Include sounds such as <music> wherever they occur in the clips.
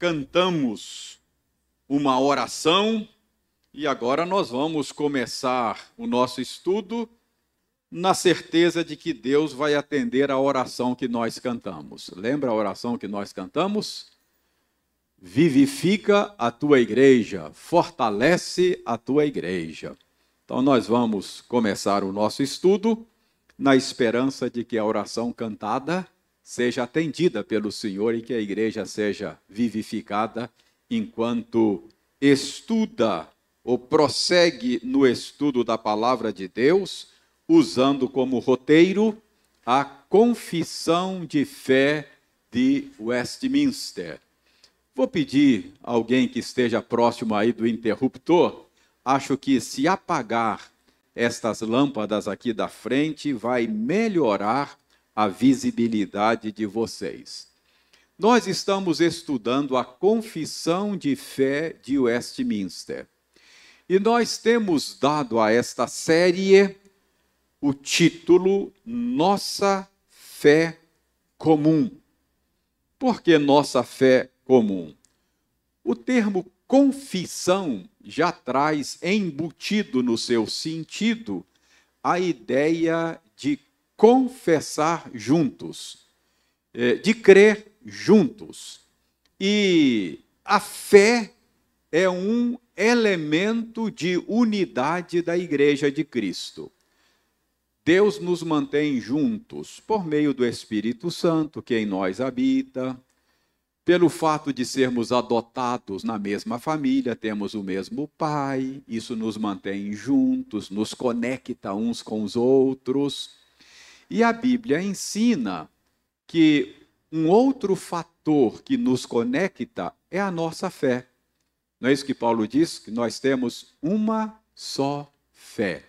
cantamos uma oração e agora nós vamos começar o nosso estudo na certeza de que Deus vai atender a oração que nós cantamos. Lembra a oração que nós cantamos? Vivifica a tua igreja, fortalece a tua igreja. Então nós vamos começar o nosso estudo na esperança de que a oração cantada seja atendida pelo Senhor e que a igreja seja vivificada enquanto estuda ou prossegue no estudo da palavra de Deus, usando como roteiro a confissão de fé de Westminster. Vou pedir a alguém que esteja próximo aí do interruptor, acho que se apagar estas lâmpadas aqui da frente vai melhorar a visibilidade de vocês. Nós estamos estudando a Confissão de Fé de Westminster. E nós temos dado a esta série o título Nossa Fé Comum. Por que nossa fé comum? O termo confissão já traz embutido no seu sentido a ideia de confessar juntos, é, de crer juntos. E a fé é um elemento de unidade da Igreja de Cristo. Deus nos mantém juntos por meio do Espírito Santo que em nós habita, pelo fato de sermos adotados na mesma família, temos o mesmo pai, isso nos mantém juntos, nos conecta uns com os outros. E a Bíblia ensina que um outro fator que nos conecta é a nossa fé. Não é isso que Paulo diz? Que nós temos uma só fé.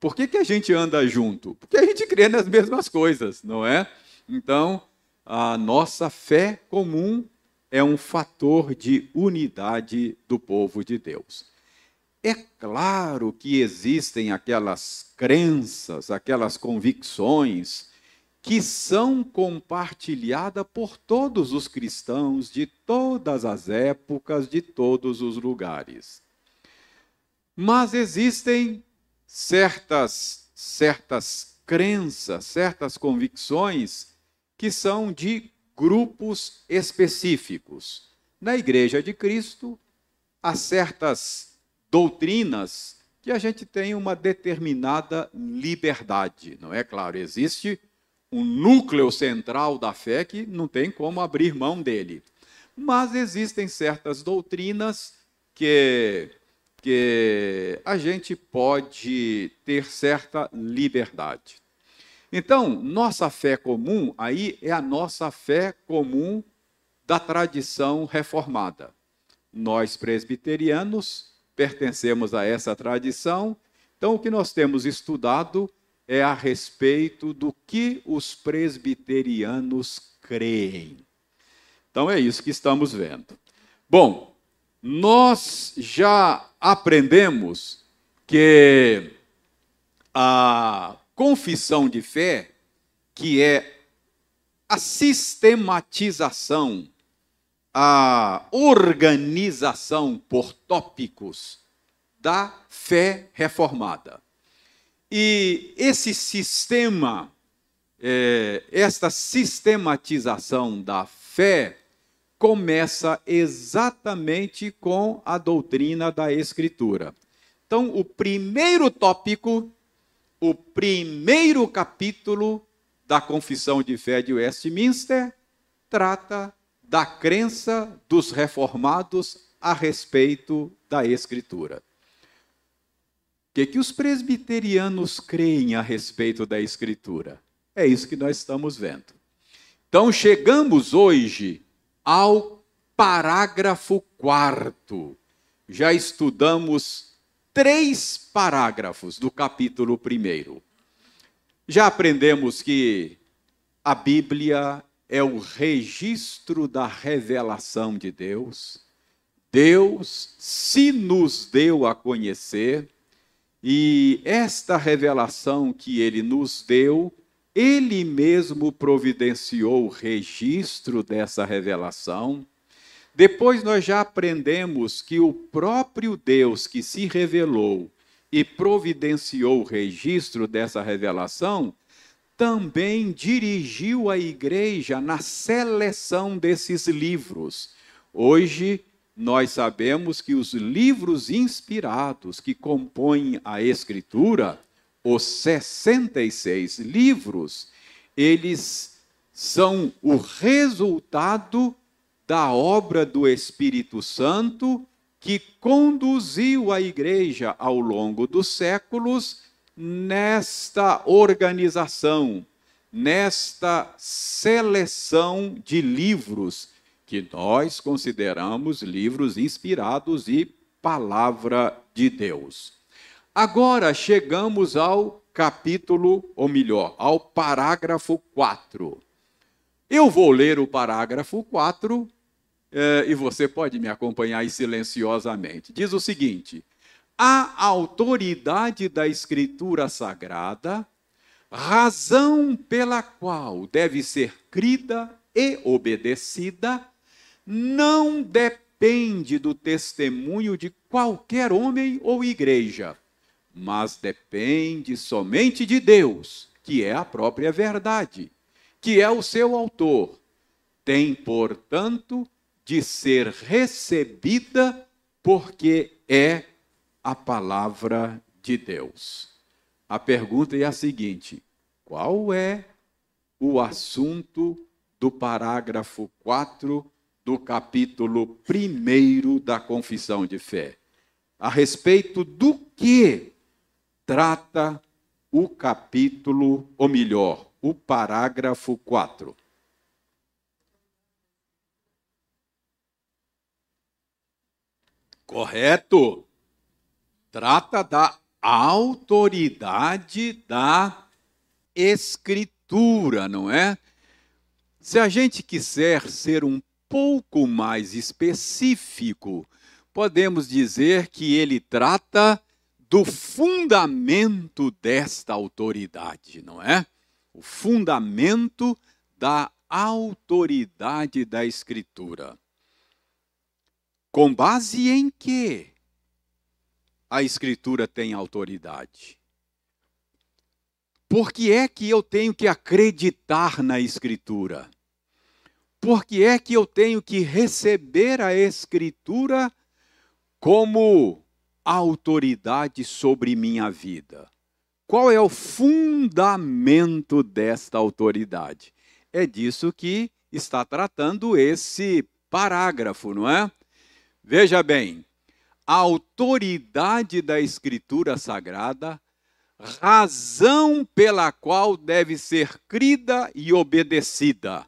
Por que, que a gente anda junto? Porque a gente crê nas mesmas coisas, não é? Então, a nossa fé comum é um fator de unidade do povo de Deus. É claro que existem aquelas crenças, aquelas convicções que são compartilhadas por todos os cristãos de todas as épocas, de todos os lugares. Mas existem certas certas crenças, certas convicções que são de grupos específicos. Na Igreja de Cristo, há certas doutrinas que a gente tem uma determinada liberdade, não é claro? Existe um núcleo central da fé que não tem como abrir mão dele. Mas existem certas doutrinas que, que a gente pode ter certa liberdade. Então, nossa fé comum aí é a nossa fé comum da tradição reformada. Nós presbiterianos pertencemos a essa tradição, então o que nós temos estudado é a respeito do que os presbiterianos creem. Então é isso que estamos vendo. Bom, nós já aprendemos que a confissão de fé, que é a sistematização, a organização por tópicos da fé reformada. E esse sistema, é, esta sistematização da fé, começa exatamente com a doutrina da Escritura. Então, o primeiro tópico o primeiro capítulo da Confissão de Fé de Westminster trata da crença dos reformados a respeito da Escritura. O que, que os presbiterianos creem a respeito da Escritura? É isso que nós estamos vendo. Então, chegamos hoje ao parágrafo quarto. Já estudamos três parágrafos do capítulo 1. Já aprendemos que a Bíblia é o registro da revelação de Deus. Deus se nos deu a conhecer, e esta revelação que ele nos deu, ele mesmo providenciou o registro dessa revelação. Depois nós já aprendemos que o próprio Deus que se revelou e providenciou o registro dessa revelação, também dirigiu a igreja na seleção desses livros. Hoje, nós sabemos que os livros inspirados que compõem a Escritura, os 66 livros, eles são o resultado da obra do Espírito Santo que conduziu a igreja ao longo dos séculos nesta organização, nesta seleção de livros que nós consideramos livros inspirados e palavra de Deus. Agora chegamos ao capítulo, ou melhor, ao parágrafo 4. Eu vou ler o parágrafo 4 é, e você pode me acompanhar silenciosamente. Diz o seguinte: a autoridade da Escritura Sagrada, razão pela qual deve ser crida e obedecida, não depende do testemunho de qualquer homem ou igreja, mas depende somente de Deus, que é a própria verdade, que é o seu autor. Tem, portanto, de ser recebida porque é a palavra de Deus. A pergunta é a seguinte: qual é o assunto do parágrafo 4 do capítulo 1 da Confissão de Fé? A respeito do que trata o capítulo, ou melhor, o parágrafo 4. Correto. Trata da autoridade da Escritura, não é? Se a gente quiser ser um pouco mais específico, podemos dizer que ele trata do fundamento desta autoridade, não é? O fundamento da autoridade da Escritura. Com base em que a Escritura tem autoridade? Por que é que eu tenho que acreditar na Escritura? Por que é que eu tenho que receber a Escritura como autoridade sobre minha vida? Qual é o fundamento desta autoridade? É disso que está tratando esse parágrafo, não é? Veja bem, a autoridade da Escritura Sagrada, razão pela qual deve ser crida e obedecida.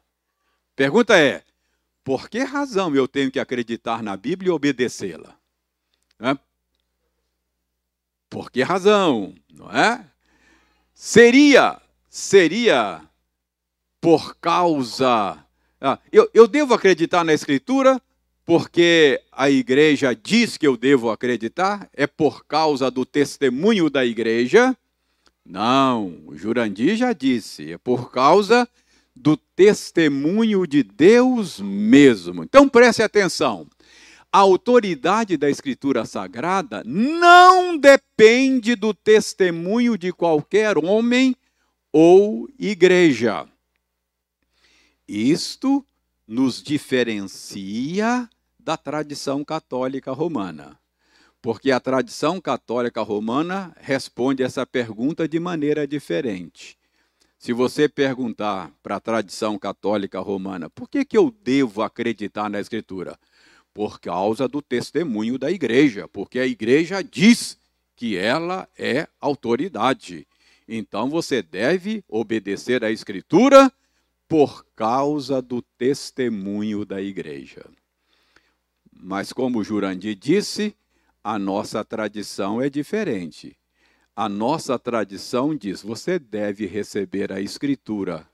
Pergunta é: por que razão eu tenho que acreditar na Bíblia e obedecê-la? É? Por que razão? Não é? Seria, seria por causa. Ah, eu, eu devo acreditar na Escritura porque a igreja diz que eu devo acreditar? É por causa do testemunho da igreja? Não, o Jurandir já disse, é por causa do testemunho de Deus mesmo. Então preste atenção. A autoridade da Escritura Sagrada não depende do testemunho de qualquer homem ou igreja. Isto nos diferencia da tradição católica romana. Porque a tradição católica romana responde essa pergunta de maneira diferente. Se você perguntar para a tradição católica romana, por que, que eu devo acreditar na Escritura? Por causa do testemunho da igreja, porque a igreja diz que ela é autoridade. Então você deve obedecer à Escritura por causa do testemunho da igreja. Mas, como Jurandir disse, a nossa tradição é diferente. A nossa tradição diz: você deve receber a Escritura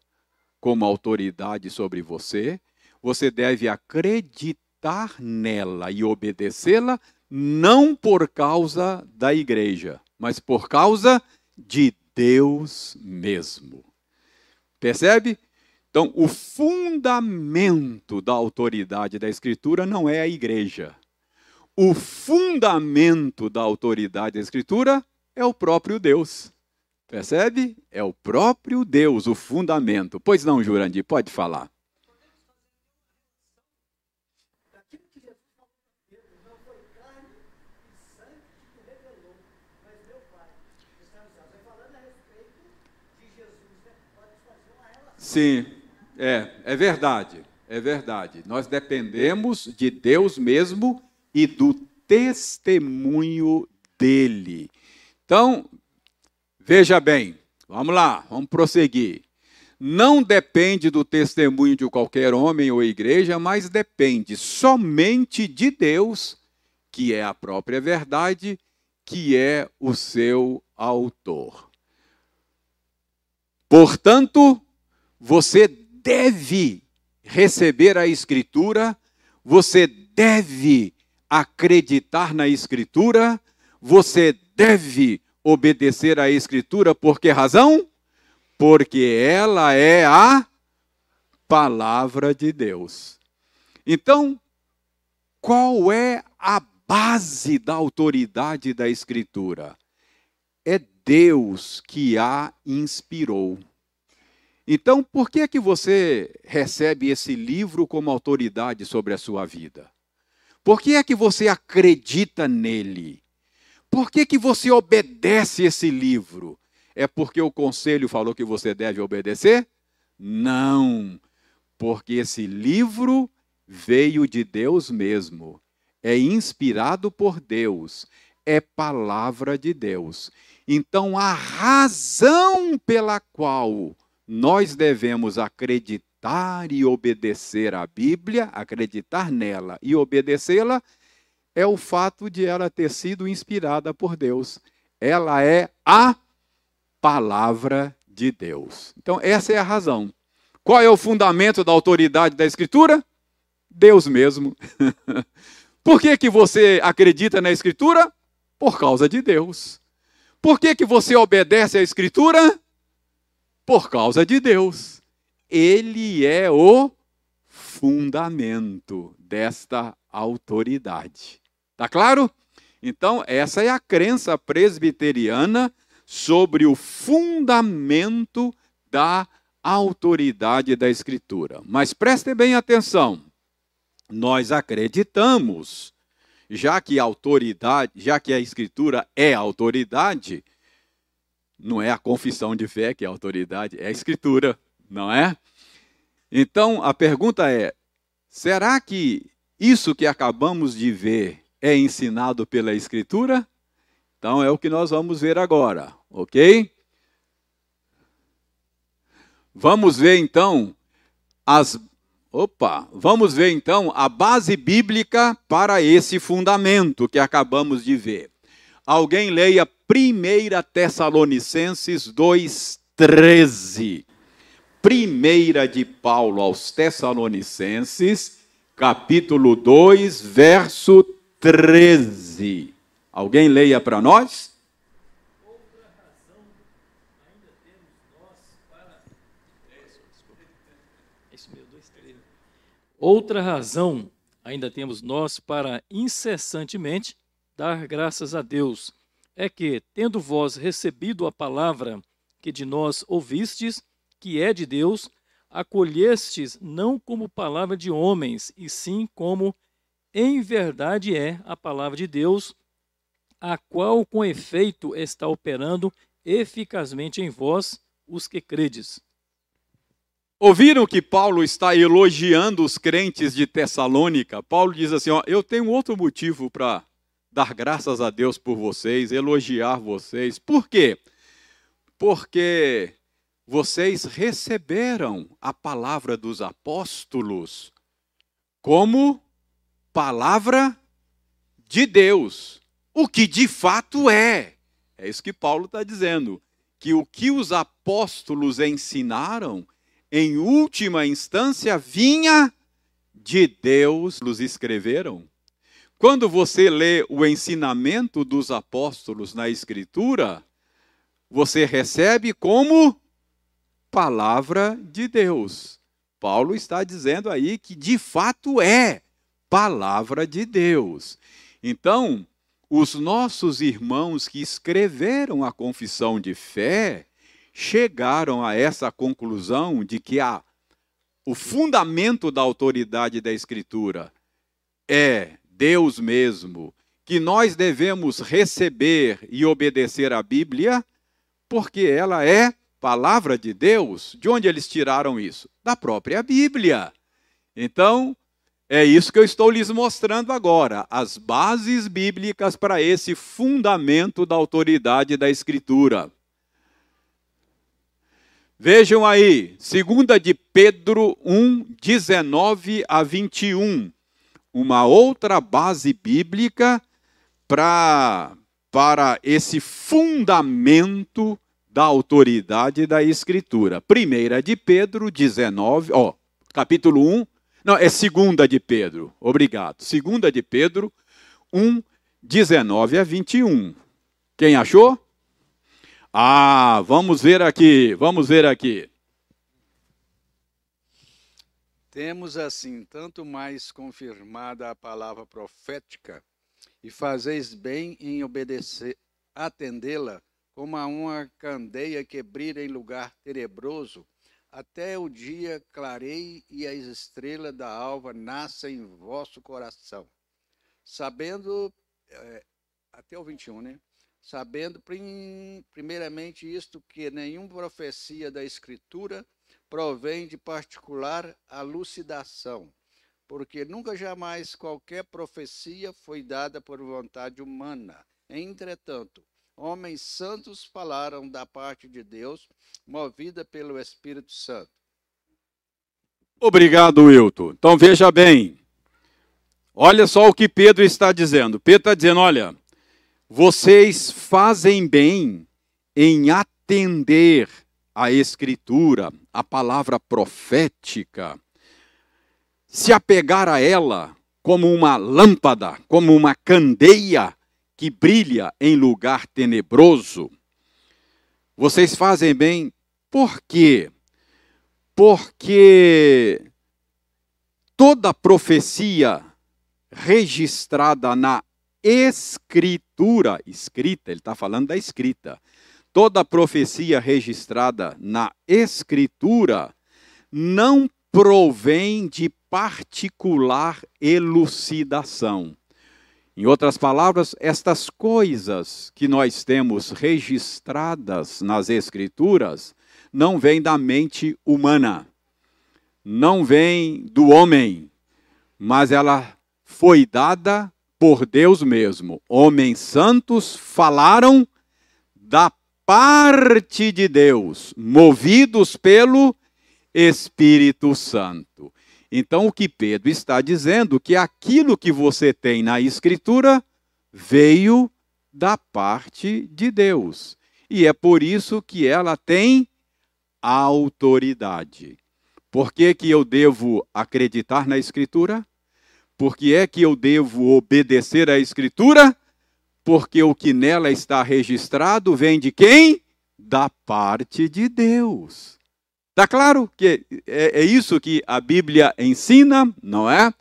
como autoridade sobre você, você deve acreditar nela e obedecê-la, não por causa da igreja, mas por causa de Deus mesmo. Percebe? Então, o fundamento da autoridade da Escritura não é a igreja. O fundamento da autoridade da Escritura é o próprio Deus. Percebe? É o próprio Deus, o fundamento. Pois não, Jurandir, pode falar. Sim, é, é verdade, é verdade. Nós dependemos de Deus mesmo e do testemunho dele. Então, veja bem, vamos lá, vamos prosseguir. Não depende do testemunho de qualquer homem ou igreja, mas depende somente de Deus, que é a própria verdade, que é o seu autor. Portanto, você deve receber a Escritura, você deve acreditar na Escritura, você deve obedecer à Escritura, por que razão? Porque ela é a palavra de Deus. Então, qual é a base da autoridade da Escritura? É Deus que a inspirou. Então, por que é que você recebe esse livro como autoridade sobre a sua vida? Por que é que você acredita nele? Por que, que você obedece esse livro? É porque o conselho falou que você deve obedecer? Não, porque esse livro veio de Deus mesmo, é inspirado por Deus, é palavra de Deus. Então, a razão pela qual nós devemos acreditar e obedecer à Bíblia, acreditar nela e obedecê-la, é o fato de ela ter sido inspirada por Deus. Ela é a palavra de Deus. Então, essa é a razão. Qual é o fundamento da autoridade da Escritura? Deus mesmo. <laughs> Por que, que você acredita na Escritura? Por causa de Deus. Por que, que você obedece à Escritura? Por causa de Deus. Ele é o fundamento desta autoridade. Tá claro? Então, essa é a crença presbiteriana sobre o fundamento da autoridade da Escritura. Mas prestem bem atenção. Nós acreditamos, já que autoridade, já que a Escritura é autoridade, não é a confissão de fé que é a autoridade, é a escritura, não é? Então a pergunta é: será que isso que acabamos de ver é ensinado pela escritura? Então é o que nós vamos ver agora, ok? Vamos ver então as. Opa! Vamos ver então a base bíblica para esse fundamento que acabamos de ver. Alguém leia 1 Tessalonicenses 2,13. Primeira de Paulo aos Tessalonicenses, capítulo 2, verso 13. Alguém leia para nós? Outra razão ainda temos nós para incessantemente dar graças a Deus é que, tendo vós recebido a palavra que de nós ouvistes, que é de Deus, acolhestes não como palavra de homens, e sim como em verdade é a palavra de Deus, a qual com efeito está operando eficazmente em vós, os que credes. Ouviram que Paulo está elogiando os crentes de Tessalônica? Paulo diz assim: ó, Eu tenho outro motivo para dar graças a Deus por vocês, elogiar vocês. Por quê? Porque vocês receberam a palavra dos apóstolos como palavra de Deus, o que de fato é. É isso que Paulo está dizendo. Que o que os apóstolos ensinaram, em última instância, vinha de Deus, nos escreveram. Quando você lê o ensinamento dos apóstolos na Escritura, você recebe como palavra de Deus. Paulo está dizendo aí que de fato é palavra de Deus. Então, os nossos irmãos que escreveram a confissão de fé chegaram a essa conclusão de que a, o fundamento da autoridade da Escritura é Deus mesmo, que nós devemos receber e obedecer à Bíblia, porque ela é palavra de Deus. De onde eles tiraram isso? Da própria Bíblia. Então, é isso que eu estou lhes mostrando agora, as bases bíblicas para esse fundamento da autoridade da Escritura. Vejam aí, 2 de Pedro 1, 19 a 21, uma outra base bíblica pra, para esse fundamento da autoridade da Escritura. Primeira de Pedro 19, ó, capítulo 1, não, é segunda de Pedro. Obrigado. Segunda de Pedro 1, 19 a 21. Quem achou? Ah, vamos ver aqui, vamos ver aqui. Temos assim tanto mais confirmada a palavra profética, e fazeis bem em obedecer, atendê-la, como a uma candeia que brilha em lugar tenebroso, até o dia clareie e as estrelas da alva nasçam em vosso coração. Sabendo, é, até o 21, né? Sabendo prim, primeiramente isto, que nenhuma profecia da Escritura provém de particular alucidação, porque nunca jamais qualquer profecia foi dada por vontade humana. Entretanto, homens santos falaram da parte de Deus, movida pelo Espírito Santo. Obrigado, Wilton. Então veja bem. Olha só o que Pedro está dizendo. Pedro está dizendo: olha, vocês fazem bem em atender a Escritura, a palavra profética, se apegar a ela como uma lâmpada, como uma candeia que brilha em lugar tenebroso. Vocês fazem bem, por quê? Porque toda profecia registrada na Escritura, escrita, ele está falando da escrita, toda profecia registrada na Escritura não provém de particular elucidação em outras palavras, estas coisas que nós temos registradas nas Escrituras não vêm da mente humana, não vêm do homem, mas ela foi dada por Deus mesmo. Homens santos falaram da parte de Deus, movidos pelo Espírito Santo. Então, o que Pedro está dizendo que aquilo que você tem na Escritura veio da parte de Deus. E é por isso que ela tem autoridade. Por que, que eu devo acreditar na Escritura? Por que é que eu devo obedecer à Escritura? Porque o que nela está registrado vem de quem? Da parte de Deus. Está claro que é, é, isso que a Bíblia ensina, não é?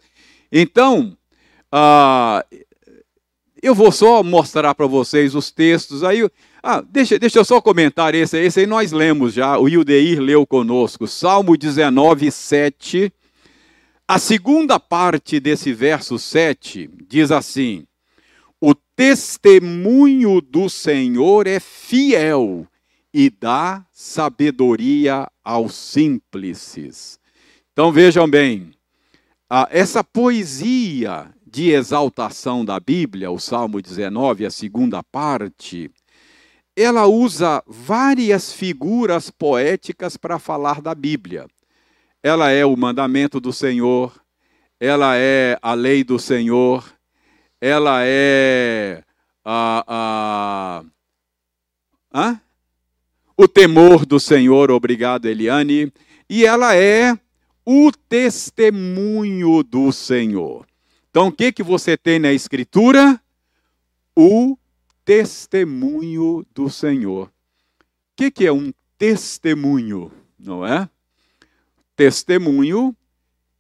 Então, ah, eu vou só mostrar para vocês os textos. Aí, ah, deixa, deixa eu só comentar esse, esse aí nós lemos já, o Ildeir leu conosco, Salmo 19, 7. A segunda parte desse verso 7 diz assim: testemunho do Senhor é fiel e dá sabedoria aos simples. Então vejam bem, essa poesia de exaltação da Bíblia, o Salmo 19, a segunda parte, ela usa várias figuras poéticas para falar da Bíblia. Ela é o mandamento do Senhor, ela é a lei do Senhor, ela é a. a hã? o temor do Senhor, obrigado Eliane, e ela é o testemunho do Senhor. Então, o que, que você tem na Escritura? O testemunho do Senhor. O que, que é um testemunho? Não é? testemunho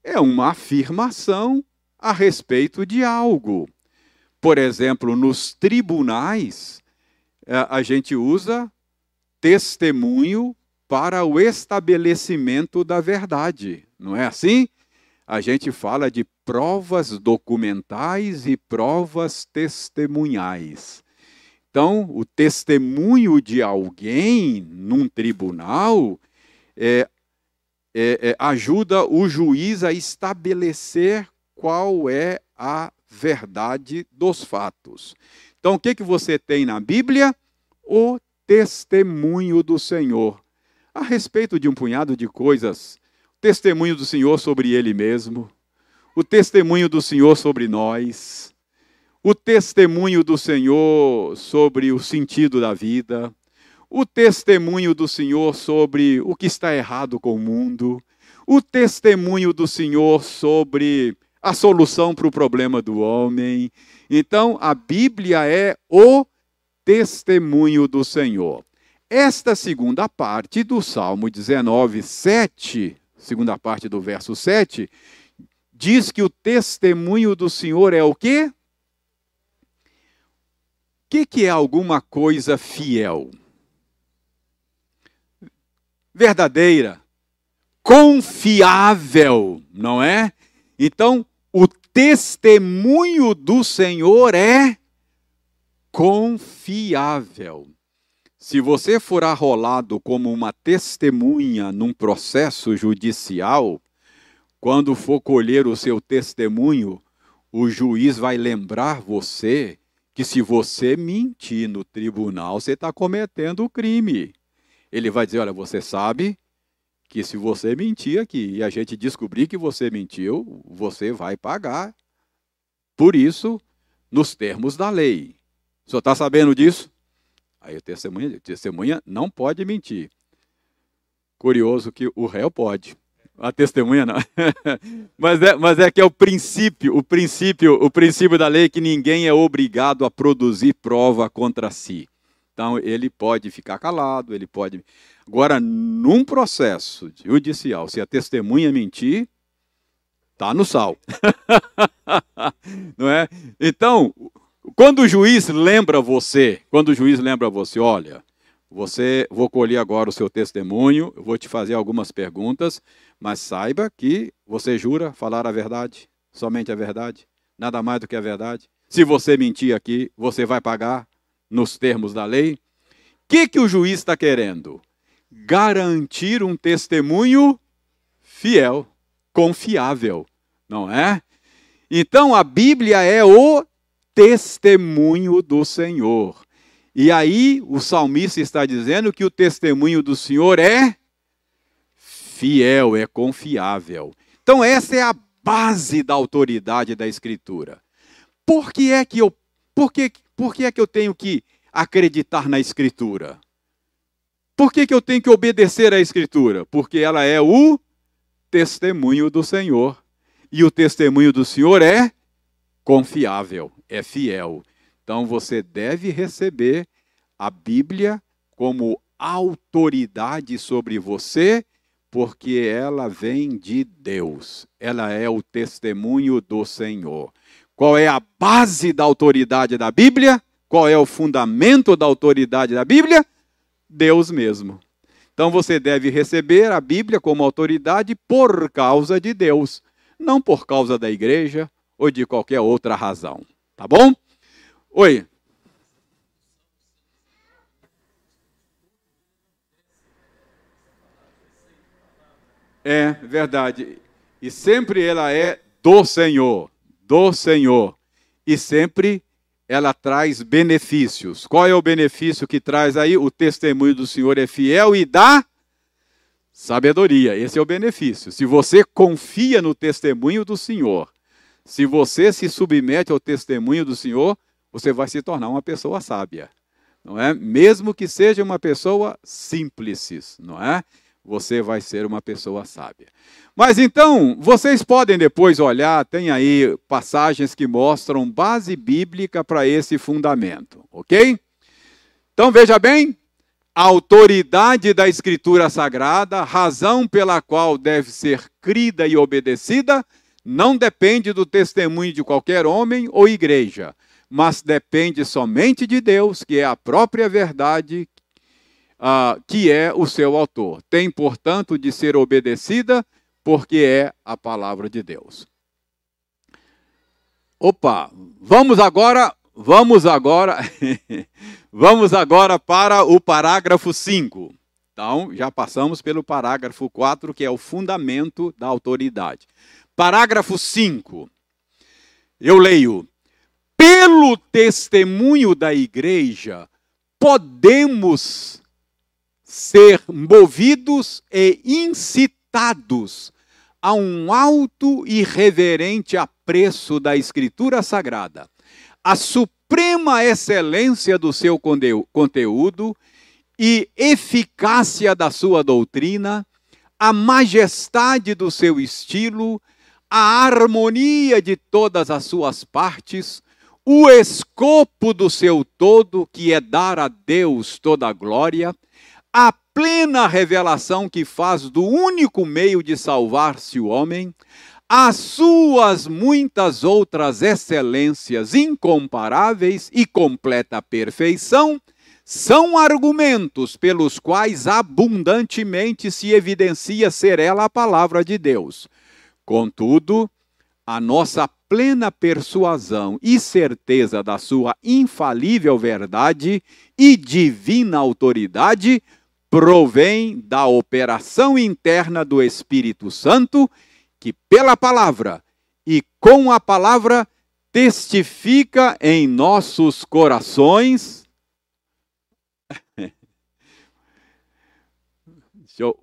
é uma afirmação a respeito de algo. Por exemplo, nos tribunais, é, a gente usa testemunho para o estabelecimento da verdade, não é assim? A gente fala de provas documentais e provas testemunhais. Então, o testemunho de alguém num tribunal é, é, é, ajuda o juiz a estabelecer qual é a verdade dos fatos. Então, o que, que você tem na Bíblia? O testemunho do Senhor. A respeito de um punhado de coisas, o testemunho do Senhor sobre Ele mesmo, o testemunho do Senhor sobre nós, o testemunho do Senhor sobre o sentido da vida, o testemunho do Senhor sobre o que está errado com o mundo, o testemunho do Senhor sobre a solução para o problema do homem. Então, a Bíblia é o testemunho do Senhor. Esta segunda parte do Salmo 19, 7, segunda parte do verso 7, diz que o testemunho do Senhor é o quê? O que, que é alguma coisa fiel? Verdadeira, confiável, não é? Então, testemunho do Senhor é confiável. Se você for arrolado como uma testemunha num processo judicial, quando for colher o seu testemunho, o juiz vai lembrar você que se você mentir no tribunal, você está cometendo o crime. Ele vai dizer: olha, você sabe que se você mentir aqui e a gente descobrir que você mentiu, você vai pagar. Por isso, nos termos da lei. O senhor está sabendo disso? Aí o testemunha, testemunha não pode mentir. Curioso que o réu pode. A testemunha não. <laughs> mas, é, mas é que é o princípio, o princípio, o princípio da lei que ninguém é obrigado a produzir prova contra si. Então ele pode ficar calado, ele pode. Agora, num processo judicial, se a testemunha mentir, tá no sal. <laughs> não é? Então, quando o juiz lembra você, quando o juiz lembra você, olha, você vou colher agora o seu testemunho, vou te fazer algumas perguntas, mas saiba que você jura falar a verdade, somente a verdade, nada mais do que a verdade. Se você mentir aqui, você vai pagar nos termos da lei. O que, que o juiz está querendo? Garantir um testemunho fiel, confiável, não é? Então a Bíblia é o testemunho do Senhor. E aí o salmista está dizendo que o testemunho do Senhor é fiel, é confiável. Então essa é a base da autoridade da escritura. Por que é que eu por que, por que é que eu tenho que acreditar na escritura? Por que, que eu tenho que obedecer à escritura? Porque ela é o testemunho do Senhor. E o testemunho do Senhor é confiável, é fiel. Então você deve receber a Bíblia como autoridade sobre você, porque ela vem de Deus. Ela é o testemunho do Senhor. Qual é a base da autoridade da Bíblia? Qual é o fundamento da autoridade da Bíblia? Deus mesmo. Então você deve receber a Bíblia como autoridade por causa de Deus, não por causa da igreja ou de qualquer outra razão. Tá bom? Oi. É verdade. E sempre ela é do Senhor, do Senhor. E sempre ela traz benefícios. Qual é o benefício que traz aí? O testemunho do Senhor é fiel e dá sabedoria. Esse é o benefício. Se você confia no testemunho do Senhor, se você se submete ao testemunho do Senhor, você vai se tornar uma pessoa sábia. Não é? Mesmo que seja uma pessoa simples, não é? Você vai ser uma pessoa sábia. Mas então, vocês podem depois olhar, tem aí passagens que mostram base bíblica para esse fundamento, ok? Então veja bem, A autoridade da Escritura Sagrada, razão pela qual deve ser crida e obedecida, não depende do testemunho de qualquer homem ou igreja, mas depende somente de Deus, que é a própria verdade, uh, que é o seu autor. Tem, portanto, de ser obedecida, porque é a palavra de Deus. Opa, vamos agora, vamos agora, <laughs> vamos agora para o parágrafo 5. Então, já passamos pelo parágrafo 4, que é o fundamento da autoridade. Parágrafo 5. Eu leio: pelo testemunho da igreja, podemos ser movidos e incitados a um alto e reverente apreço da Escritura Sagrada, a suprema excelência do seu conteúdo e eficácia da sua doutrina, a majestade do seu estilo a harmonia de todas as suas partes, o escopo do seu todo, que é dar a Deus toda a glória, a plena revelação que faz do único meio de salvar-se o homem, as suas muitas outras excelências incomparáveis e completa perfeição, são argumentos pelos quais abundantemente se evidencia ser ela a palavra de Deus. Contudo, a nossa plena persuasão e certeza da sua infalível verdade e divina autoridade provém da operação interna do Espírito Santo, que pela palavra e com a palavra testifica em nossos corações. <laughs> Eu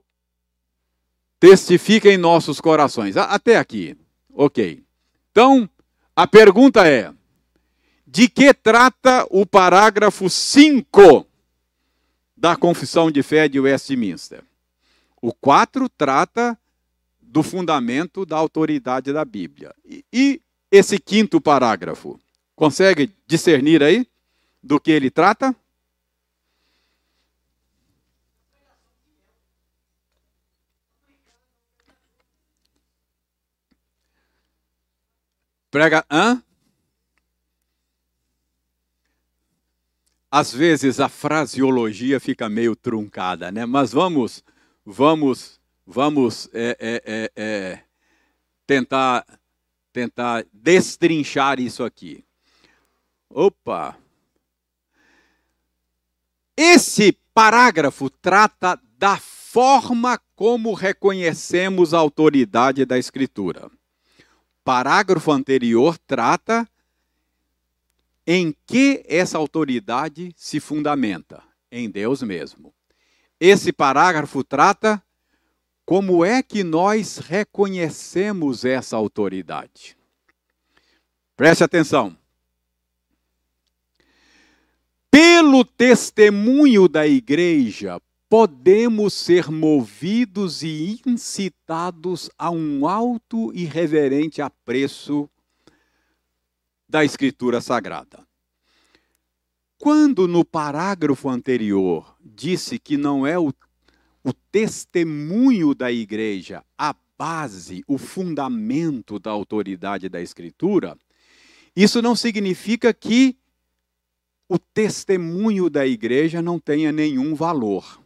testifica em nossos corações. Até aqui. Ok. Então, a pergunta é: de que trata o parágrafo 5 da Confissão de Fé de Westminster? O 4 trata do fundamento da autoridade da Bíblia. E, e esse quinto parágrafo? Consegue discernir aí do que ele trata? Prega. Hã? Às vezes a fraseologia fica meio truncada, né? Mas vamos, vamos, vamos é, é, é, é, tentar, tentar destrinchar isso aqui. Opa! Esse parágrafo trata da forma como reconhecemos a autoridade da Escritura parágrafo anterior trata em que essa autoridade se fundamenta? Em Deus mesmo. Esse parágrafo trata como é que nós reconhecemos essa autoridade. Preste atenção. Pelo testemunho da igreja, podemos ser movidos e incitados a um alto e reverente apreço da Escritura Sagrada. Quando no parágrafo anterior disse que não é o, o testemunho da igreja a base, o fundamento da autoridade da Escritura, isso não significa que o testemunho da igreja não tenha nenhum valor.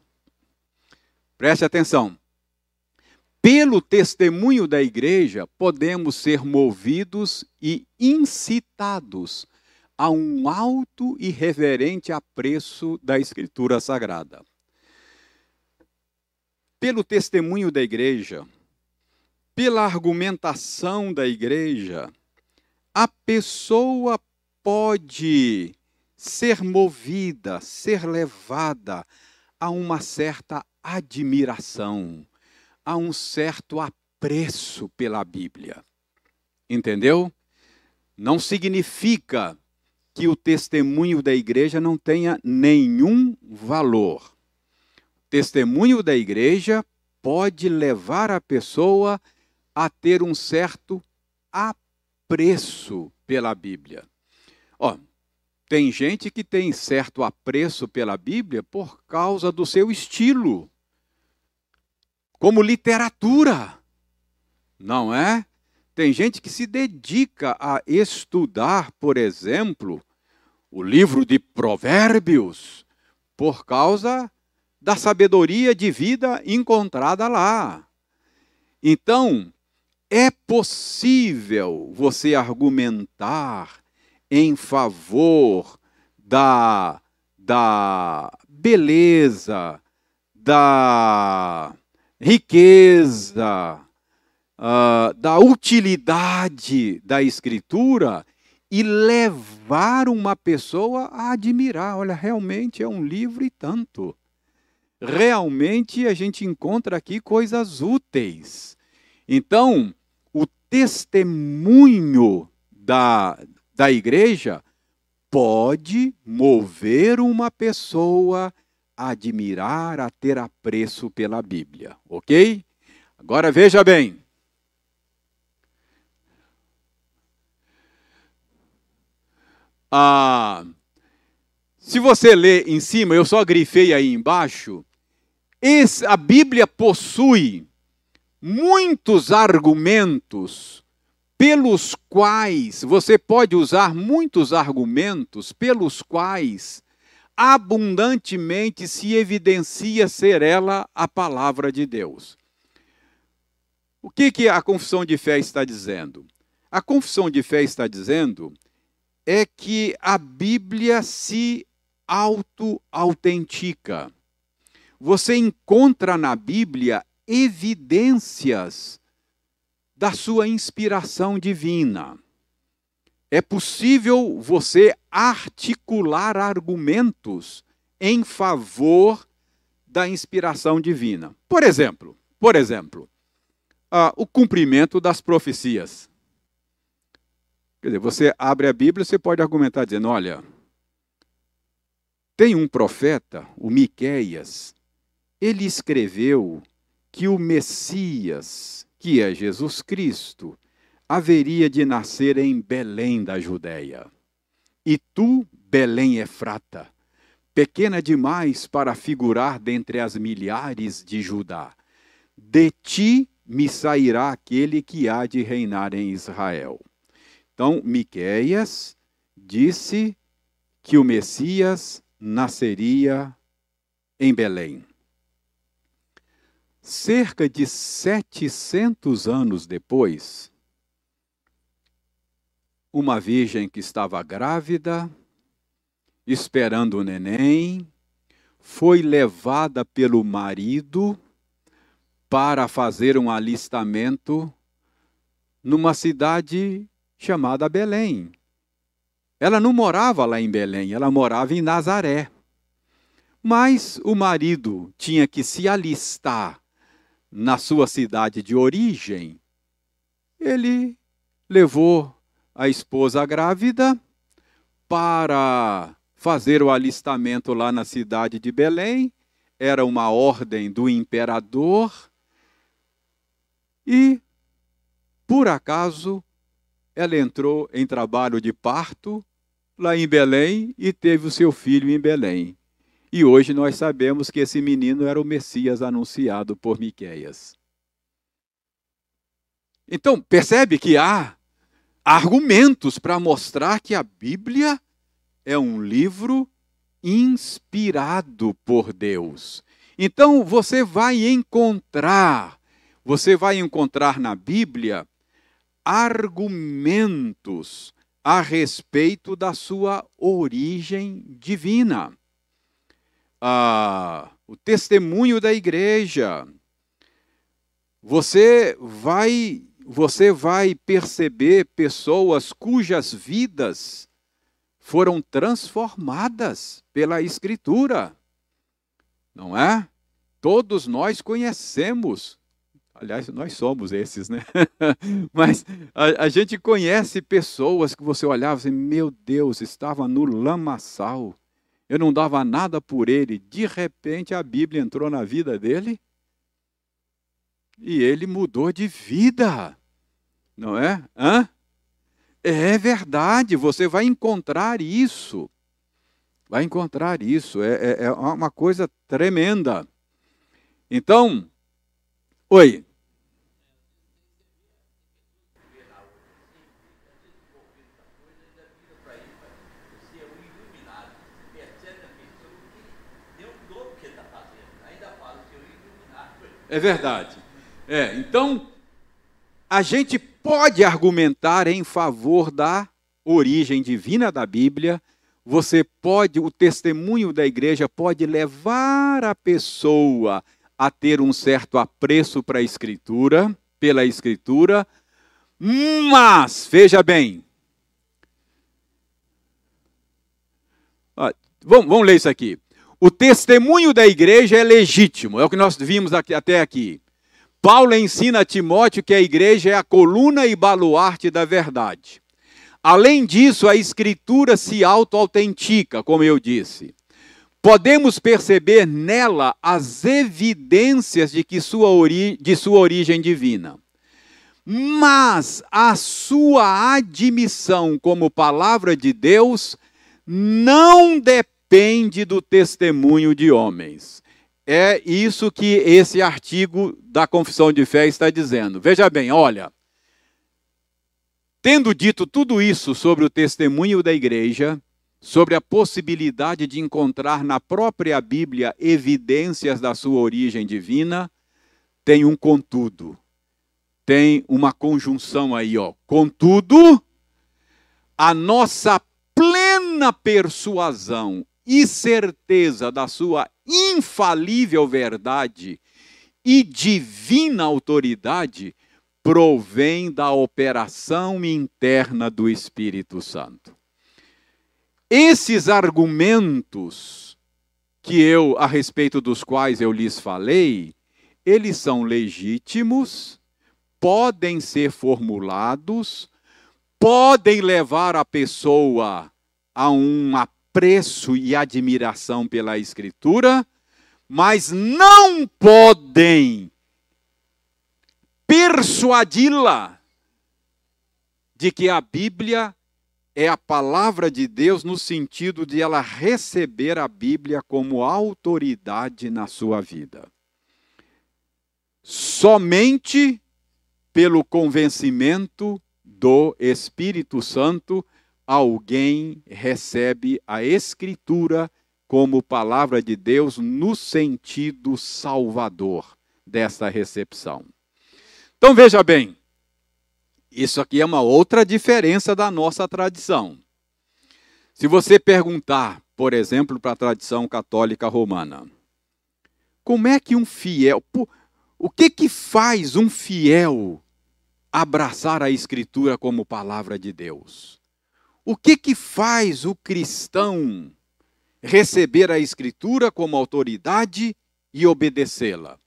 Preste atenção. Pelo testemunho da igreja, podemos ser movidos e incitados a um alto e reverente apreço da Escritura Sagrada. Pelo testemunho da igreja, pela argumentação da igreja, a pessoa pode ser movida, ser levada a uma certa admiração, há um certo apreço pela Bíblia. Entendeu? Não significa que o testemunho da igreja não tenha nenhum valor. O testemunho da igreja pode levar a pessoa a ter um certo apreço pela Bíblia. Ó, tem gente que tem certo apreço pela Bíblia por causa do seu estilo, como literatura, não é? Tem gente que se dedica a estudar, por exemplo, o livro de Provérbios, por causa da sabedoria de vida encontrada lá. Então, é possível você argumentar em favor da, da beleza, da riqueza, uh, da utilidade da Escritura e levar uma pessoa a admirar. Olha, realmente é um livro e tanto. Realmente a gente encontra aqui coisas úteis. Então, o testemunho da, da igreja pode mover uma pessoa admirar, a ter apreço pela Bíblia, ok? Agora veja bem. Ah, se você ler em cima, eu só grifei aí embaixo, esse, a Bíblia possui muitos argumentos pelos quais, você pode usar muitos argumentos pelos quais abundantemente se evidencia ser ela a palavra de Deus. O que, que a confissão de fé está dizendo? A confissão de fé está dizendo é que a Bíblia se auto-autentica. Você encontra na Bíblia evidências da sua inspiração divina. É possível você articular argumentos em favor da inspiração divina. Por exemplo, por exemplo, uh, o cumprimento das profecias. Quer dizer, você abre a Bíblia, você pode argumentar dizendo, olha, tem um profeta, o Miqueias, ele escreveu que o Messias, que é Jesus Cristo, haveria de nascer em Belém da Judéia. E tu, Belém Efrata, pequena demais para figurar dentre as milhares de Judá, de ti me sairá aquele que há de reinar em Israel. Então, Miqueias disse que o Messias nasceria em Belém. Cerca de 700 anos depois, uma virgem que estava grávida, esperando o neném, foi levada pelo marido para fazer um alistamento numa cidade chamada Belém. Ela não morava lá em Belém, ela morava em Nazaré. Mas o marido tinha que se alistar na sua cidade de origem. Ele levou a esposa grávida para fazer o alistamento lá na cidade de Belém. Era uma ordem do imperador. E, por acaso, ela entrou em trabalho de parto lá em Belém e teve o seu filho em Belém. E hoje nós sabemos que esse menino era o Messias anunciado por Miqueias. Então, percebe que há argumentos para mostrar que a Bíblia é um livro inspirado por Deus. Então, você vai encontrar, você vai encontrar na Bíblia argumentos a respeito da sua origem divina. Ah, o testemunho da igreja. Você vai, você vai perceber pessoas cujas vidas foram transformadas pela Escritura, não é? Todos nós conhecemos Aliás, nós somos esses, né? <laughs> Mas a, a, gente conhece pessoas que você olhava assim, meu Deus, estava no lamaçal. Eu não dava nada por ele. De repente a Bíblia entrou na vida dele e ele mudou de vida. Não é? Hã? É verdade, você vai encontrar isso Vai encontrar isso. É, é, é uma coisa tremenda. Então, oi. É verdade. É, então, a gente pode argumentar em favor da origem divina da Bíblia. Você pode, o testemunho da igreja pode levar a pessoa a ter um certo apreço para a Escritura, pela Escritura, mas, veja bem, vamos, vamos ler isso aqui. O testemunho da igreja é legítimo, é o que nós vimos aqui, até aqui. Paulo ensina a Timóteo que a igreja é a coluna e baluarte da verdade. Além disso, a escritura se auto-autentica, como eu disse. Podemos perceber nela as evidências de, que sua ori de sua origem divina. Mas a sua admissão como palavra de Deus não depende depende do testemunho de homens. É isso que esse artigo da Confissão de Fé está dizendo. Veja bem, olha. Tendo dito tudo isso sobre o testemunho da igreja, sobre a possibilidade de encontrar na própria Bíblia evidências da sua origem divina, tem um contudo. Tem uma conjunção aí, ó. Contudo, a nossa plena persuasão e certeza da sua infalível verdade e divina autoridade provém da operação interna do Espírito Santo. Esses argumentos que eu a respeito dos quais eu lhes falei, eles são legítimos, podem ser formulados, podem levar a pessoa a uma apreço e admiração pela Escritura, mas não podem persuadi-la de que a Bíblia é a palavra de Deus no sentido de ela receber a Bíblia como autoridade na sua vida. Somente pelo convencimento do Espírito Santo alguém recebe a Escritura como palavra de Deus no sentido salvador dessa recepção. Então veja bem, isso aqui é uma outra diferença da nossa tradição. Se você perguntar, por exemplo, para a tradição católica romana, como é que um fiel, o que que faz um fiel abraçar a escritura como palavra de Deus? O que que faz o cristão receber a escritura como autoridade e obedecê-la?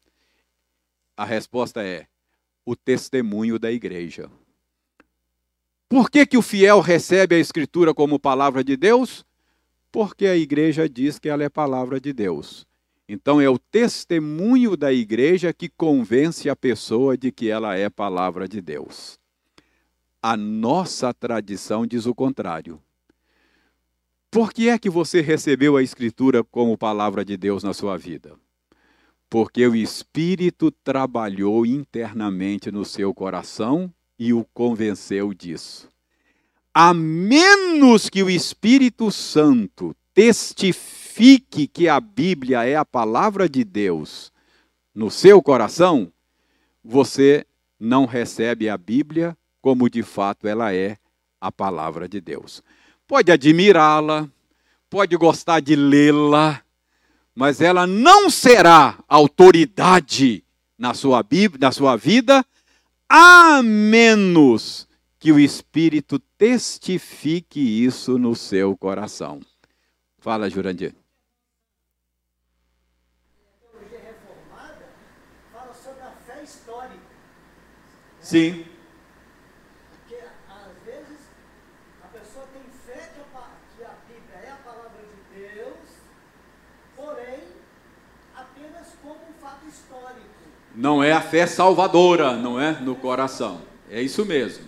A resposta é o testemunho da igreja. Por que, que o fiel recebe a escritura como palavra de Deus? Porque a igreja diz que ela é palavra de Deus. Então é o testemunho da igreja que convence a pessoa de que ela é palavra de Deus. A nossa tradição diz o contrário. Por que é que você recebeu a Escritura como palavra de Deus na sua vida? Porque o Espírito trabalhou internamente no seu coração e o convenceu disso. A menos que o Espírito Santo testifique que a Bíblia é a palavra de Deus no seu coração, você não recebe a Bíblia como de fato ela é a palavra de Deus. Pode admirá-la, pode gostar de lê-la, mas ela não será autoridade na sua, Bíblia, na sua vida, a menos que o Espírito testifique isso no seu coração. Fala, Jurandir. Sim. Não é a fé salvadora, não é? No coração. É isso mesmo.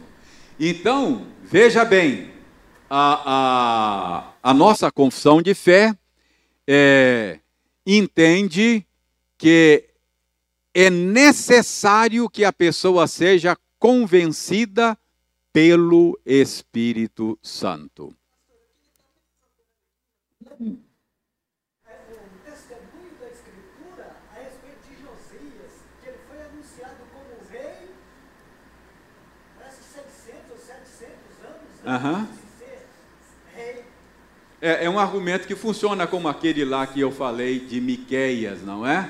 Então, veja bem, a, a nossa confissão de fé é, entende que é necessário que a pessoa seja convencida pelo Espírito Santo. Uhum. É, é um argumento que funciona como aquele lá que eu falei de Miqueias, não é?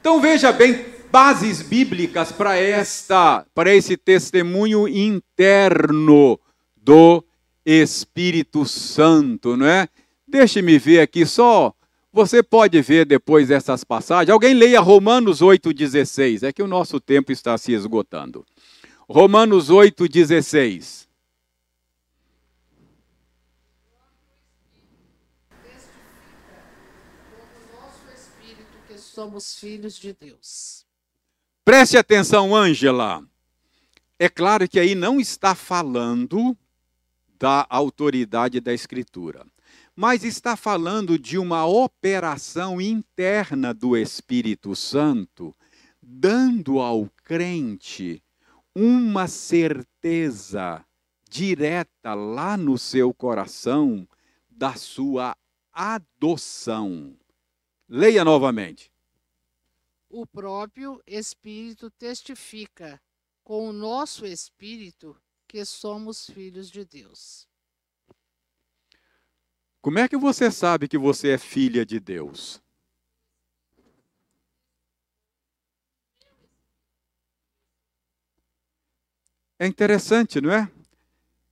Então veja bem, bases bíblicas para esta, para esse testemunho interno do Espírito Santo, não é? Deixe-me ver aqui só. Você pode ver depois dessas passagens. Alguém leia Romanos 8,16. É que o nosso tempo está se esgotando. Romanos 8,16. Somos filhos de Deus. Preste atenção, Ângela. É claro que aí não está falando da autoridade da Escritura, mas está falando de uma operação interna do Espírito Santo, dando ao crente uma certeza direta lá no seu coração da sua adoção. Leia novamente o próprio Espírito testifica com o nosso espírito que somos filhos de Deus. Como é que você sabe que você é filha de Deus? É interessante, não é?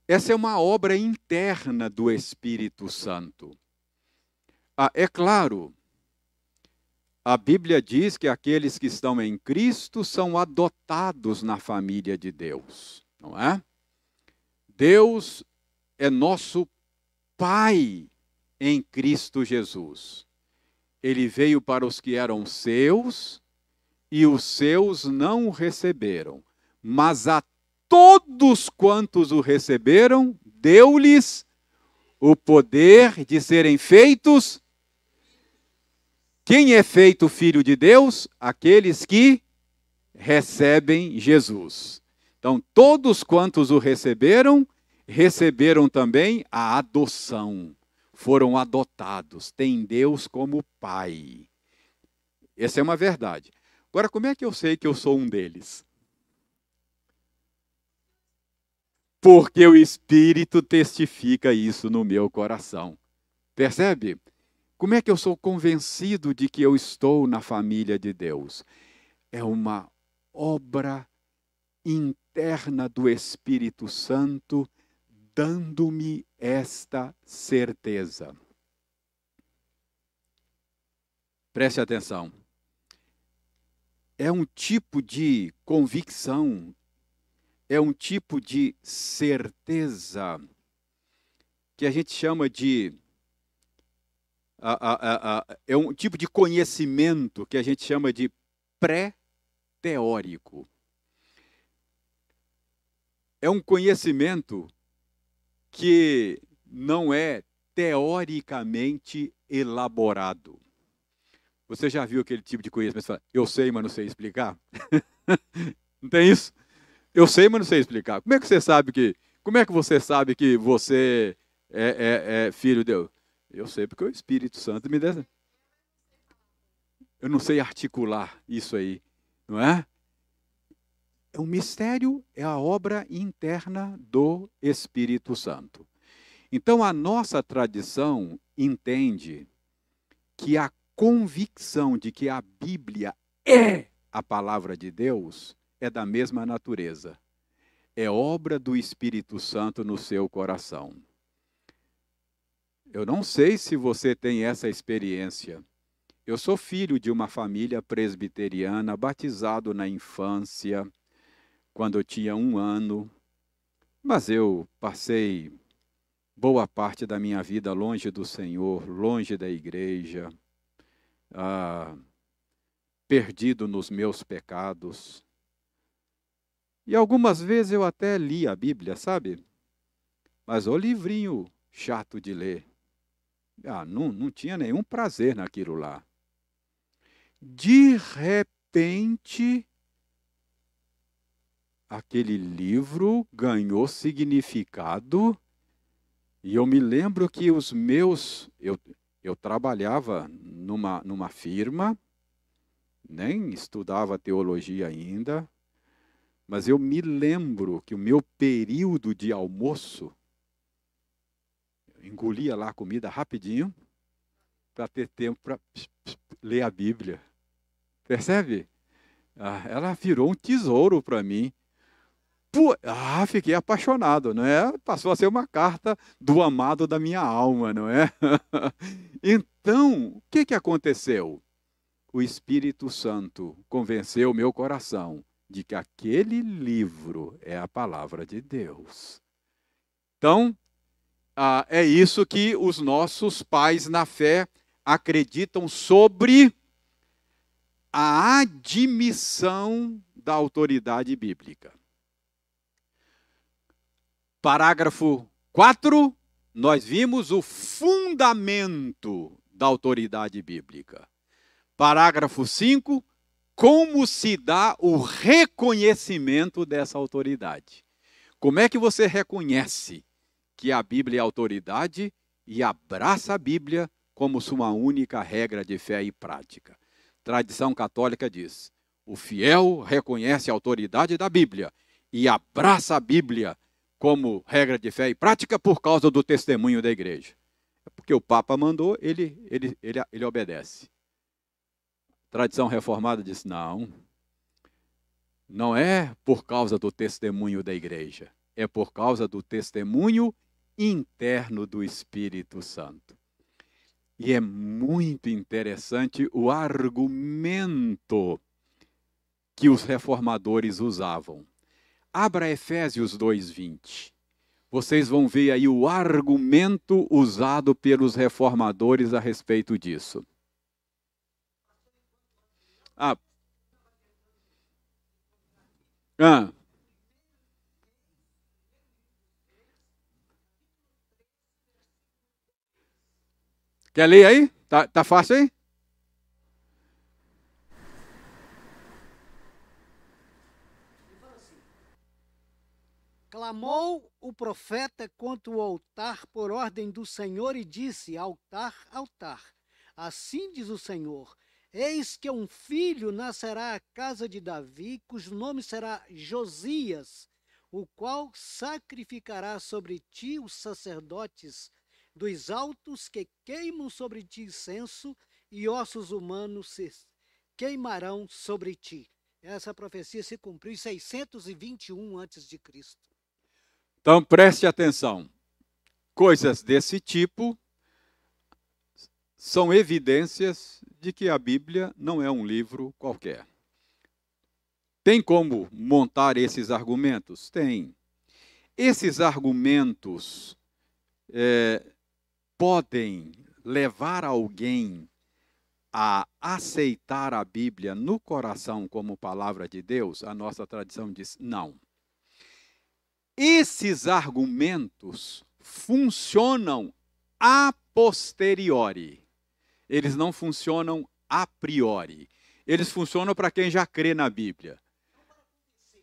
Essa é uma obra interna do Espírito Santo. Ah, é claro a Bíblia diz que aqueles que estão em Cristo são adotados na família de Deus, não é? Deus é nosso Pai em Cristo Jesus. Ele veio para os que eram seus e os seus não o receberam, mas a todos quantos o receberam, deu-lhes o poder de serem feitos quem é feito filho de Deus? Aqueles que recebem Jesus. Então, todos quantos o receberam, receberam também a adoção. Foram adotados, têm Deus como Pai. Essa é uma verdade. Agora, como é que eu sei que eu sou um deles? Porque o Espírito testifica isso no meu coração. Percebe? Como é que eu sou convencido de que eu estou na família de Deus? É uma obra interna do Espírito Santo dando-me esta certeza. Preste atenção. É um tipo de convicção, é um tipo de certeza que a gente chama de a, a, a, é um tipo de conhecimento que a gente chama de pré-teórico. É um conhecimento que não é teoricamente elaborado. Você já viu aquele tipo de conhecimento? Fala, eu sei, mas não sei explicar. <laughs> não tem isso? Eu sei, mas não sei explicar. Como é que você sabe que? Como é que você sabe que você é, é, é filho de Deus? Eu sei porque o Espírito Santo me deu. Eu não sei articular isso aí, não é? É um mistério, é a obra interna do Espírito Santo. Então a nossa tradição entende que a convicção de que a Bíblia é a palavra de Deus é da mesma natureza. É obra do Espírito Santo no seu coração. Eu não sei se você tem essa experiência. Eu sou filho de uma família presbiteriana, batizado na infância, quando eu tinha um ano, mas eu passei boa parte da minha vida longe do Senhor, longe da igreja, ah, perdido nos meus pecados. E algumas vezes eu até li a Bíblia, sabe? Mas o livrinho chato de ler. Ah, não, não tinha nenhum prazer naquilo lá. De repente, aquele livro ganhou significado. E eu me lembro que os meus. Eu, eu trabalhava numa, numa firma, nem estudava teologia ainda, mas eu me lembro que o meu período de almoço, engolia lá a comida rapidinho, para ter tempo para ler a Bíblia. Percebe? Ah, ela virou um tesouro para mim. Pô, ah, fiquei apaixonado, não é? Passou a ser uma carta do amado da minha alma, não é? <laughs> então, o que, que aconteceu? O Espírito Santo convenceu meu coração de que aquele livro é a palavra de Deus. Então, ah, é isso que os nossos pais na fé acreditam sobre a admissão da autoridade bíblica. Parágrafo 4, nós vimos o fundamento da autoridade bíblica. Parágrafo 5, como se dá o reconhecimento dessa autoridade. Como é que você reconhece que a Bíblia é autoridade e abraça a Bíblia como sua única regra de fé e prática? Tradição católica diz: o fiel reconhece a autoridade da Bíblia e abraça a Bíblia como regra de fé e prática por causa do testemunho da igreja. É porque o Papa mandou, ele, ele, ele, ele obedece tradição reformada diz: não, não é por causa do testemunho da igreja, é por causa do testemunho interno do Espírito Santo. E é muito interessante o argumento que os reformadores usavam. Abra Efésios 2:20. Vocês vão ver aí o argumento usado pelos reformadores a respeito disso. Ah. Ah. Quer ler aí? Tá, tá fácil aí? Clamou o profeta contra o altar por ordem do Senhor e disse: Altar, altar. Assim diz o Senhor: Eis que um filho nascerá à casa de Davi, cujo nome será Josias, o qual sacrificará sobre ti os sacerdotes dos altos que queimam sobre ti incenso e ossos humanos se queimarão sobre ti. Essa profecia se cumpriu em 621 a.C. Então preste atenção. Coisas desse tipo são evidências de que a Bíblia não é um livro qualquer. Tem como montar esses argumentos? Tem. Esses argumentos é, podem levar alguém a aceitar a Bíblia no coração como palavra de Deus? A nossa tradição diz não. Esses argumentos funcionam a posteriori eles não funcionam a priori. Eles funcionam para quem já crê na Bíblia.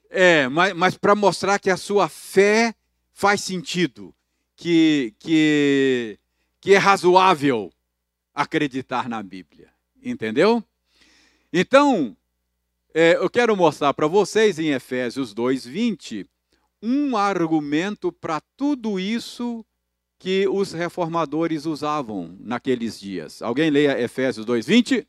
É, mas, mas para mostrar que a sua fé faz sentido, que, que, que é razoável acreditar na Bíblia. Entendeu? Então, é, eu quero mostrar para vocês em Efésios 2,20 um argumento para tudo isso que os reformadores usavam naqueles dias. Alguém leia Efésios 2:20?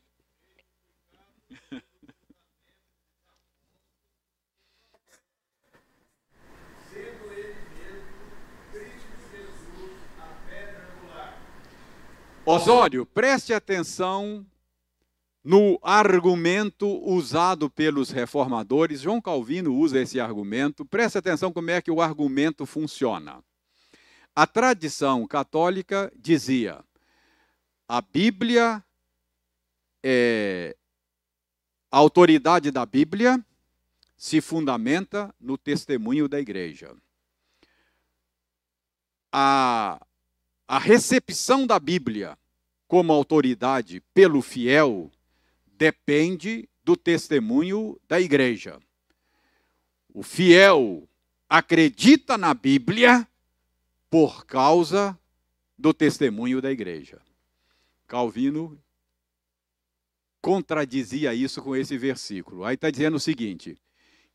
Osório, preste atenção no argumento usado pelos reformadores. João Calvino usa esse argumento. Preste atenção como é que o argumento funciona. A tradição católica dizia: a Bíblia é a autoridade da Bíblia se fundamenta no testemunho da igreja. A, a recepção da Bíblia como autoridade pelo fiel depende do testemunho da igreja. O fiel acredita na Bíblia por causa do testemunho da igreja. Calvino contradizia isso com esse versículo. Aí está dizendo o seguinte: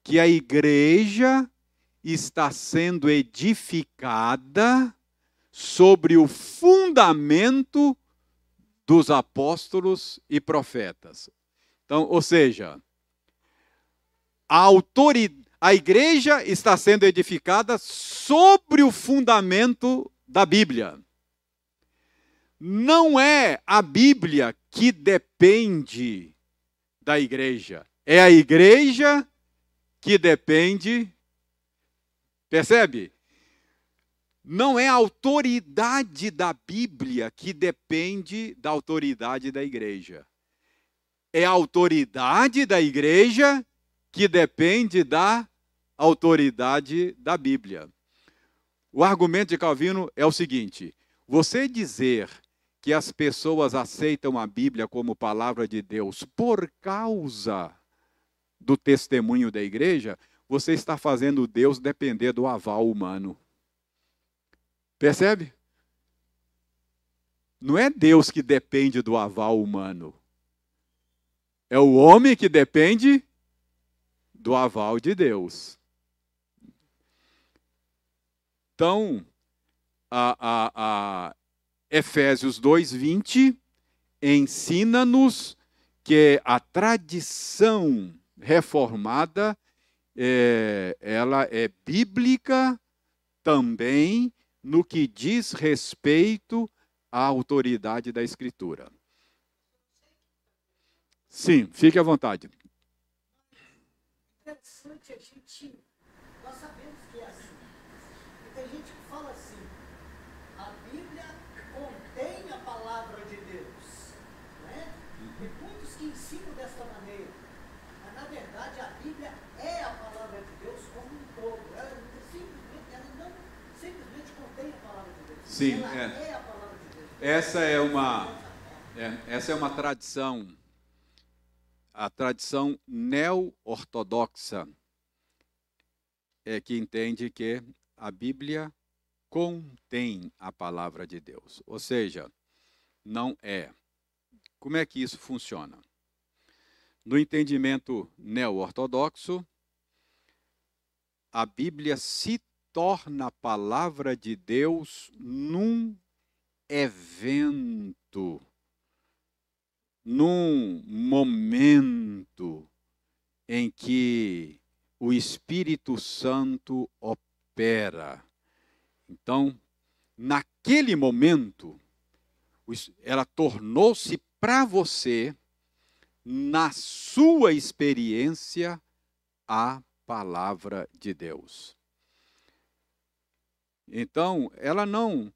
que a igreja está sendo edificada sobre o fundamento dos apóstolos e profetas. Então, ou seja, a autoridade, a igreja está sendo edificada sobre o fundamento da Bíblia. Não é a Bíblia que depende da igreja, é a igreja que depende. Percebe? Não é a autoridade da Bíblia que depende da autoridade da igreja. É a autoridade da igreja que depende da autoridade da Bíblia. O argumento de Calvino é o seguinte: você dizer que as pessoas aceitam a Bíblia como palavra de Deus por causa do testemunho da igreja, você está fazendo Deus depender do aval humano. Percebe? Não é Deus que depende do aval humano. É o homem que depende do aval de Deus. Então, a, a, a Efésios 2,20 ensina-nos que a tradição reformada é, ela é bíblica também no que diz respeito à autoridade da Escritura. Sim, fique à vontade. Interessante a gente. Nós sabemos que é assim. E tem gente que fala assim: a Bíblia contém a palavra de Deus. Né? Tem muitos que ensinam desta maneira. Mas na verdade a Bíblia é a palavra de Deus como um todo. Ela simplesmente ela não simplesmente contém a palavra de Deus. Sim, é. Essa é uma, é, essa é uma tradição a tradição neo-ortodoxa é que entende que a Bíblia contém a palavra de Deus. Ou seja, não é. Como é que isso funciona? No entendimento neo-ortodoxo, a Bíblia se torna a palavra de Deus num evento num momento em que o Espírito Santo opera. Então, naquele momento, ela tornou-se para você, na sua experiência, a palavra de Deus. Então, ela não,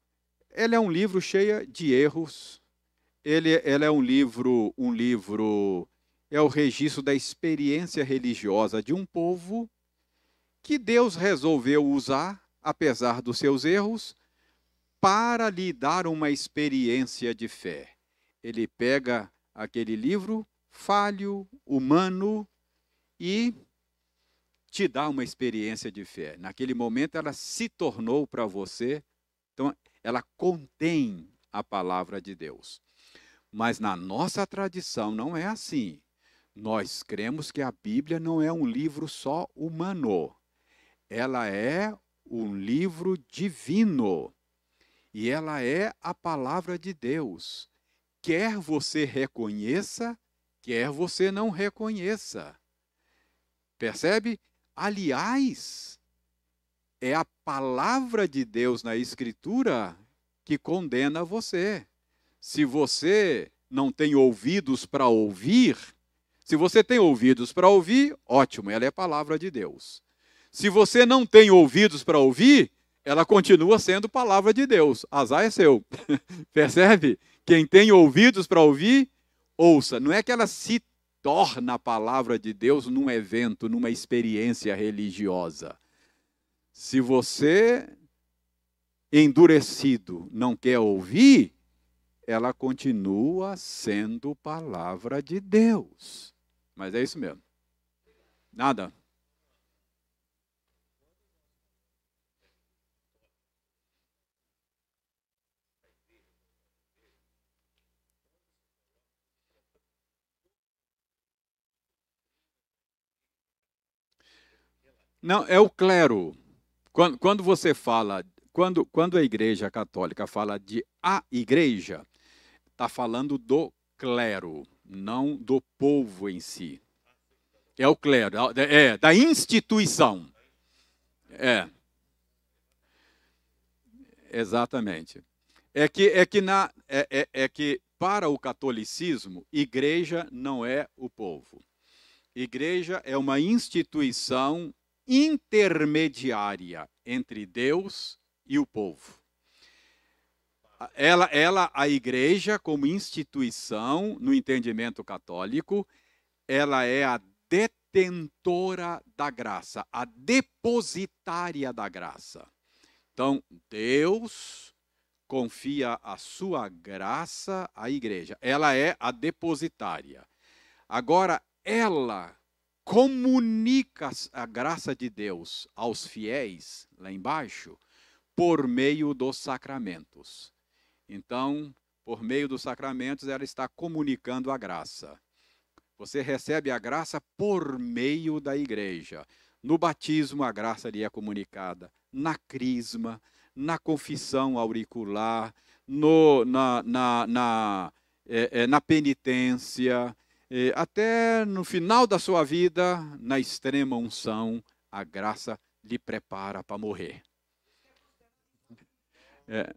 ela é um livro cheio de erros, ele, ele é um livro, um livro é o registro da experiência religiosa de um povo que Deus resolveu usar, apesar dos seus erros, para lhe dar uma experiência de fé. Ele pega aquele livro falho, humano, e te dá uma experiência de fé. Naquele momento ela se tornou para você, então ela contém a palavra de Deus. Mas na nossa tradição não é assim. Nós cremos que a Bíblia não é um livro só humano. Ela é um livro divino. E ela é a palavra de Deus. Quer você reconheça, quer você não reconheça. Percebe? Aliás, é a palavra de Deus na Escritura que condena você. Se você não tem ouvidos para ouvir, se você tem ouvidos para ouvir, ótimo, ela é a palavra de Deus. Se você não tem ouvidos para ouvir, ela continua sendo palavra de Deus. Azar é seu. <laughs> Percebe? Quem tem ouvidos para ouvir, ouça. Não é que ela se torna a palavra de Deus num evento, numa experiência religiosa. Se você endurecido não quer ouvir, ela continua sendo palavra de Deus. Mas é isso mesmo. Nada. Não, é o clero. Quando, quando você fala, quando, quando a Igreja Católica fala de a Igreja, está falando do clero, não do povo em si. É o clero, é da instituição. É. Exatamente. É que, é que, na, é, é, é que para o catolicismo, igreja não é o povo. Igreja é uma instituição intermediária entre Deus e o povo. Ela, ela, a igreja, como instituição, no entendimento católico, ela é a detentora da graça, a depositária da graça. Então, Deus confia a sua graça à igreja. Ela é a depositária. Agora, ela comunica a graça de Deus aos fiéis, lá embaixo, por meio dos sacramentos. Então, por meio dos sacramentos, ela está comunicando a graça. Você recebe a graça por meio da igreja. No batismo, a graça lhe é comunicada. Na crisma, na confissão auricular, no, na, na, na, é, é, na penitência, até no final da sua vida, na extrema unção, a graça lhe prepara para morrer. É.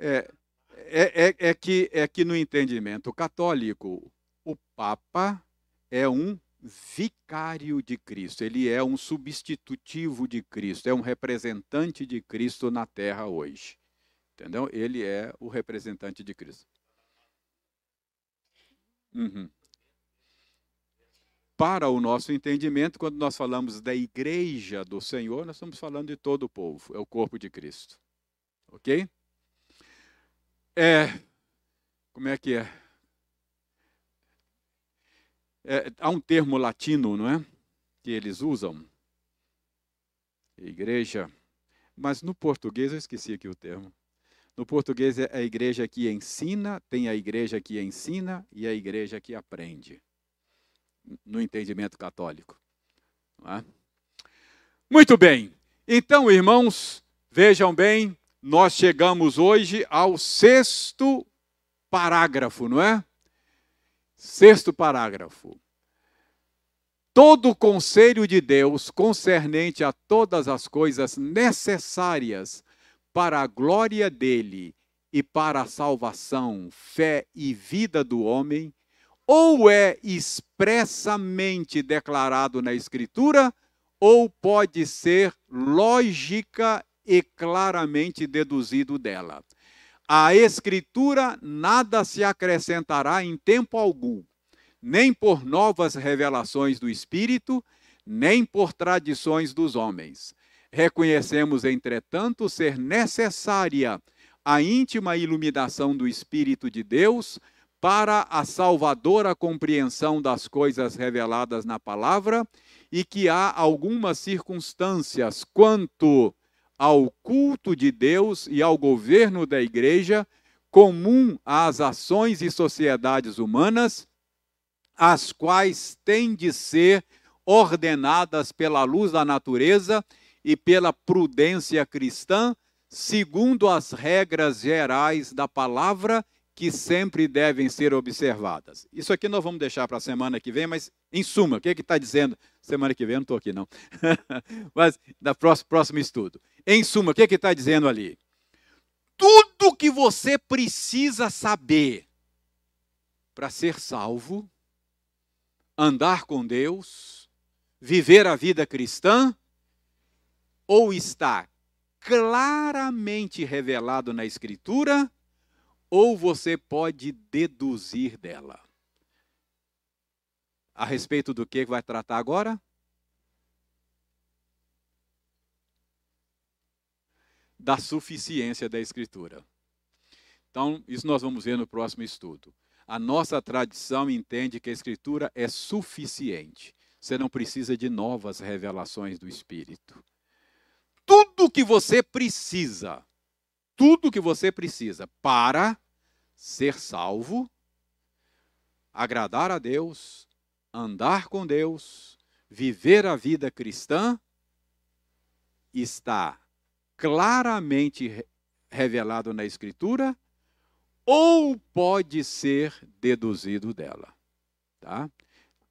É, é, é, é, que, é que no entendimento católico, o Papa é um vicário de Cristo, ele é um substitutivo de Cristo, é um representante de Cristo na terra hoje. Entendeu? Ele é o representante de Cristo. Uhum. Para o nosso entendimento, quando nós falamos da igreja do Senhor, nós estamos falando de todo o povo, é o corpo de Cristo. Ok? É. Como é que é? É, há um termo latino, não é? Que eles usam. Igreja. Mas no português eu esqueci aqui o termo. No português é a igreja que ensina, tem a igreja que ensina e a igreja que aprende. No entendimento católico. É? Muito bem. Então, irmãos, vejam bem, nós chegamos hoje ao sexto parágrafo, não é? Sexto parágrafo. Todo o conselho de Deus concernente a todas as coisas necessárias para a glória dele e para a salvação, fé e vida do homem, ou é expressamente declarado na Escritura, ou pode ser lógica e claramente deduzido dela. A Escritura nada se acrescentará em tempo algum, nem por novas revelações do Espírito, nem por tradições dos homens. Reconhecemos, entretanto, ser necessária a íntima iluminação do Espírito de Deus para a salvadora compreensão das coisas reveladas na palavra e que há algumas circunstâncias quanto ao culto de Deus e ao governo da igreja, comum às ações e sociedades humanas, as quais têm de ser ordenadas pela luz da natureza e pela prudência cristã, segundo as regras gerais da palavra que sempre devem ser observadas. Isso aqui nós vamos deixar para a semana que vem, mas em suma, o que é está dizendo? Semana que vem eu não estou aqui, não. <laughs> mas da próximo, próximo estudo. Em suma, o que é está dizendo ali? Tudo que você precisa saber para ser salvo, andar com Deus, viver a vida cristã, ou está claramente revelado na Escritura, ou você pode deduzir dela. A respeito do que vai tratar agora? Da suficiência da Escritura. Então, isso nós vamos ver no próximo estudo. A nossa tradição entende que a Escritura é suficiente. Você não precisa de novas revelações do Espírito. Tudo que você precisa, tudo que você precisa para ser salvo, agradar a Deus, andar com Deus, viver a vida cristã, está claramente revelado na Escritura ou pode ser deduzido dela. Tá?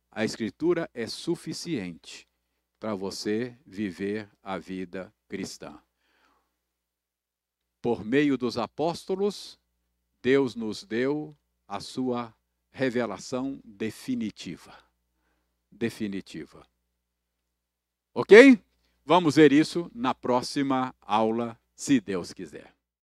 A Escritura é suficiente para você viver a vida cristã. Por meio dos apóstolos, Deus nos deu a sua revelação definitiva. Definitiva. Ok? Vamos ver isso na próxima aula, se Deus quiser.